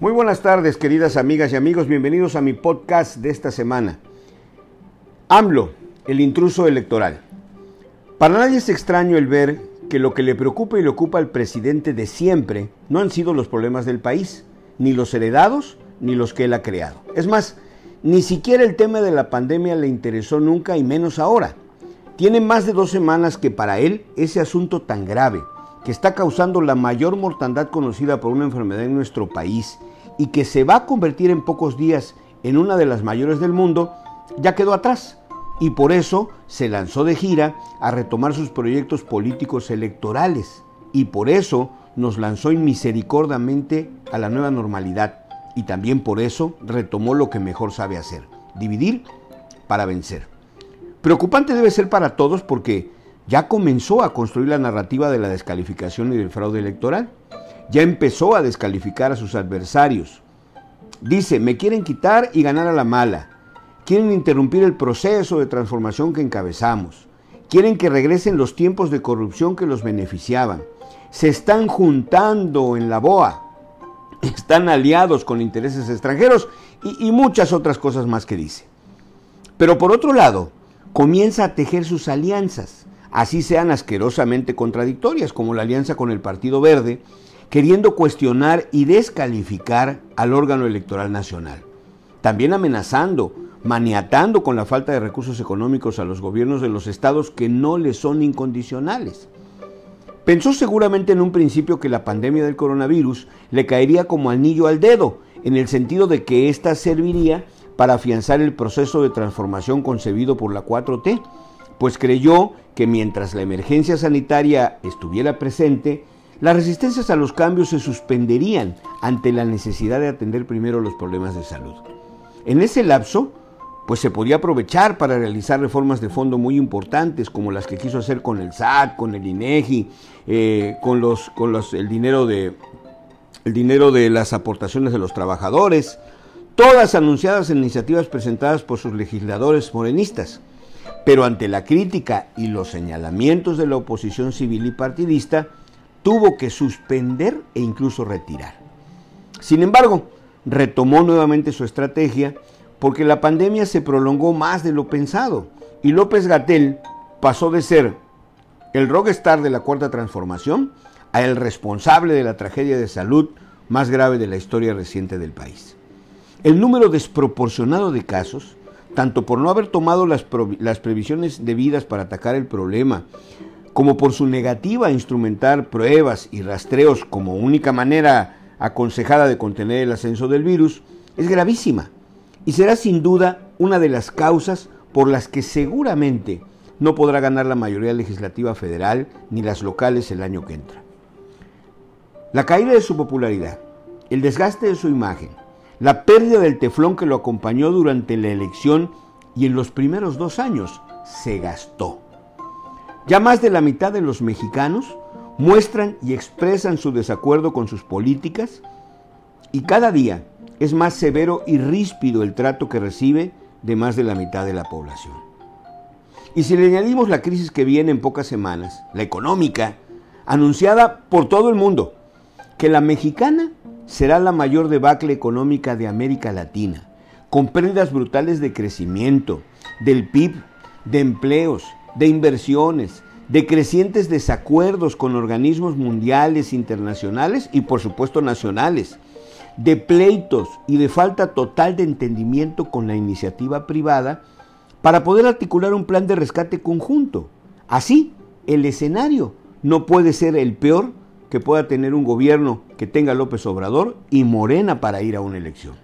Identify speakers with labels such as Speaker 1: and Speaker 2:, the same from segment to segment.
Speaker 1: Muy buenas tardes, queridas amigas y amigos. Bienvenidos a mi podcast de esta semana. AMLO, el intruso electoral. Para nadie es extraño el ver que lo que le preocupa y le ocupa al presidente de siempre no han sido los problemas del país, ni los heredados, ni los que él ha creado. Es más, ni siquiera el tema de la pandemia le interesó nunca y menos ahora. Tiene más de dos semanas que para él ese asunto tan grave, que está causando la mayor mortandad conocida por una enfermedad en nuestro país y que se va a convertir en pocos días en una de las mayores del mundo, ya quedó atrás. Y por eso se lanzó de gira a retomar sus proyectos políticos electorales. Y por eso nos lanzó inmisericordiamente a la nueva normalidad. Y también por eso retomó lo que mejor sabe hacer, dividir para vencer. Preocupante debe ser para todos porque ya comenzó a construir la narrativa de la descalificación y del fraude electoral. Ya empezó a descalificar a sus adversarios. Dice, me quieren quitar y ganar a la mala. Quieren interrumpir el proceso de transformación que encabezamos. Quieren que regresen los tiempos de corrupción que los beneficiaban. Se están juntando en la BOA. Están aliados con intereses extranjeros y, y muchas otras cosas más que dice. Pero por otro lado, comienza a tejer sus alianzas así sean asquerosamente contradictorias, como la alianza con el Partido Verde, queriendo cuestionar y descalificar al órgano electoral nacional. También amenazando, maniatando con la falta de recursos económicos a los gobiernos de los estados que no les son incondicionales. Pensó seguramente en un principio que la pandemia del coronavirus le caería como anillo al dedo, en el sentido de que ésta serviría para afianzar el proceso de transformación concebido por la 4T, pues creyó que mientras la emergencia sanitaria estuviera presente, las resistencias a los cambios se suspenderían ante la necesidad de atender primero los problemas de salud. En ese lapso, pues se podía aprovechar para realizar reformas de fondo muy importantes, como las que quiso hacer con el SAT, con el INEGI, eh, con, los, el, dinero de, el dinero de las aportaciones de los trabajadores, todas anunciadas en iniciativas presentadas por sus legisladores morenistas. Pero ante la crítica y los señalamientos de la oposición civil y partidista, tuvo que suspender e incluso retirar. Sin embargo, retomó nuevamente su estrategia porque la pandemia se prolongó más de lo pensado y López Gatel pasó de ser el rockstar de la cuarta transformación a el responsable de la tragedia de salud más grave de la historia reciente del país. El número desproporcionado de casos tanto por no haber tomado las, previsiones debidas para atacar el problema, como por su negativa a instrumentar pruebas y rastreos como única manera aconsejada de contener el ascenso del virus, es gravísima y será sin duda una de las causas por las que seguramente no podrá ganar la mayoría legislativa federal ni las locales el año que entra. La caída de su popularidad, el desgaste de su imagen, la pérdida del teflón que lo acompañó durante la elección y en los primeros dos años se gastó. Ya más de la mitad de los mexicanos muestran y expresan su desacuerdo con sus políticas y cada día es más severo y ríspido el trato que recibe de más de la mitad de la población. Y si le añadimos la crisis que viene en pocas semanas, la económica, anunciada por todo el mundo, que la mexicana será la mayor debacle económica de América Latina, con pérdidas brutales de crecimiento, del PIB, de empleos, de inversiones, de crecientes desacuerdos con organismos mundiales, internacionales y por supuesto nacionales, de pleitos y de falta total de entendimiento con la iniciativa privada para poder articular un plan de rescate conjunto. Así, el escenario no puede ser el peor que pueda tener un gobierno que tenga López Obrador y Morena para ir a una elección.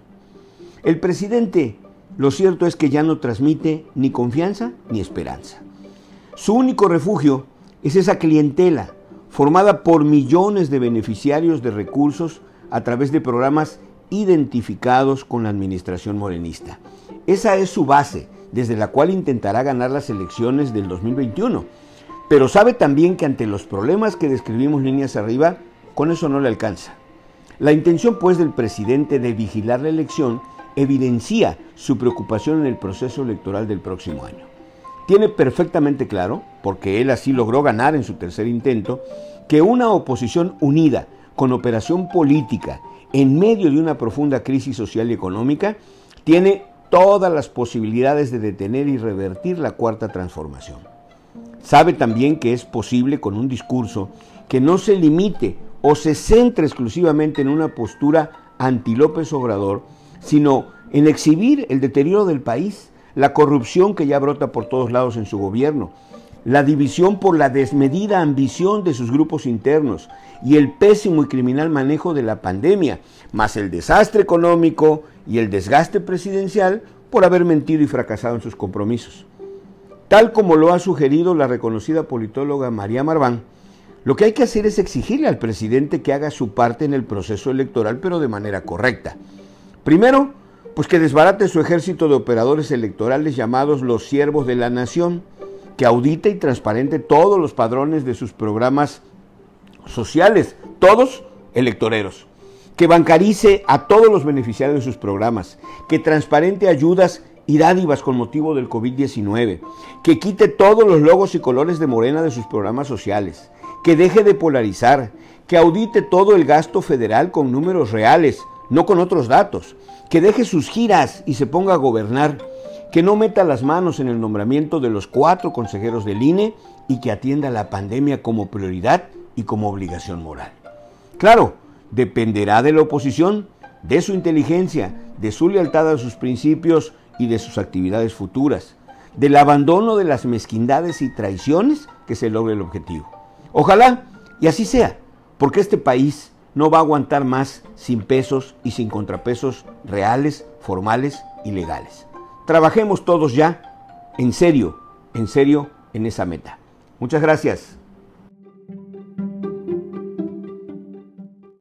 Speaker 1: El presidente, lo cierto es que ya no transmite ni confianza ni esperanza. Su único refugio es esa clientela formada por millones de beneficiarios de recursos a través de programas identificados con la administración morenista. Esa es su base, desde la cual intentará ganar las elecciones del 2021 pero sabe también que ante los problemas que describimos líneas arriba, con eso no le alcanza. La intención pues del presidente de vigilar la elección evidencia su preocupación en el proceso electoral del próximo año. Tiene perfectamente claro, porque él así logró ganar en su tercer intento, que una oposición unida, con operación política en medio de una profunda crisis social y económica, tiene todas las posibilidades de detener y revertir la cuarta transformación. Sabe también que es posible con un discurso que no se limite o se centre exclusivamente en una postura anti López Obrador, sino en exhibir el deterioro del país, la corrupción que ya brota por todos lados en su gobierno, la división por la desmedida ambición de sus grupos internos y el pésimo y criminal manejo de la pandemia, más el desastre económico y el desgaste presidencial por haber mentido y fracasado en sus compromisos. Tal como lo ha sugerido la reconocida politóloga María Marván, lo que hay que hacer es exigirle al presidente que haga su parte en el proceso electoral, pero de manera correcta. Primero, pues que desbarate su ejército de operadores electorales llamados los siervos de la nación, que audite y transparente todos los padrones de sus programas sociales, todos electoreros, que bancarice a todos los beneficiarios de sus programas, que transparente ayudas y dádivas con motivo del COVID-19, que quite todos los logos y colores de Morena de sus programas sociales, que deje de polarizar, que audite todo el gasto federal con números reales, no con otros datos, que deje sus giras y se ponga a gobernar, que no meta las manos en el nombramiento de los cuatro consejeros del INE y que atienda la pandemia como prioridad y como obligación moral. Claro, dependerá de la oposición, de su inteligencia, de su lealtad a sus principios y de sus actividades futuras, del abandono de las mezquindades y traiciones que se logre el objetivo. Ojalá y así sea, porque este país no va a aguantar más sin pesos y sin contrapesos reales, formales y legales. Trabajemos todos ya en serio, en serio en esa meta. Muchas gracias.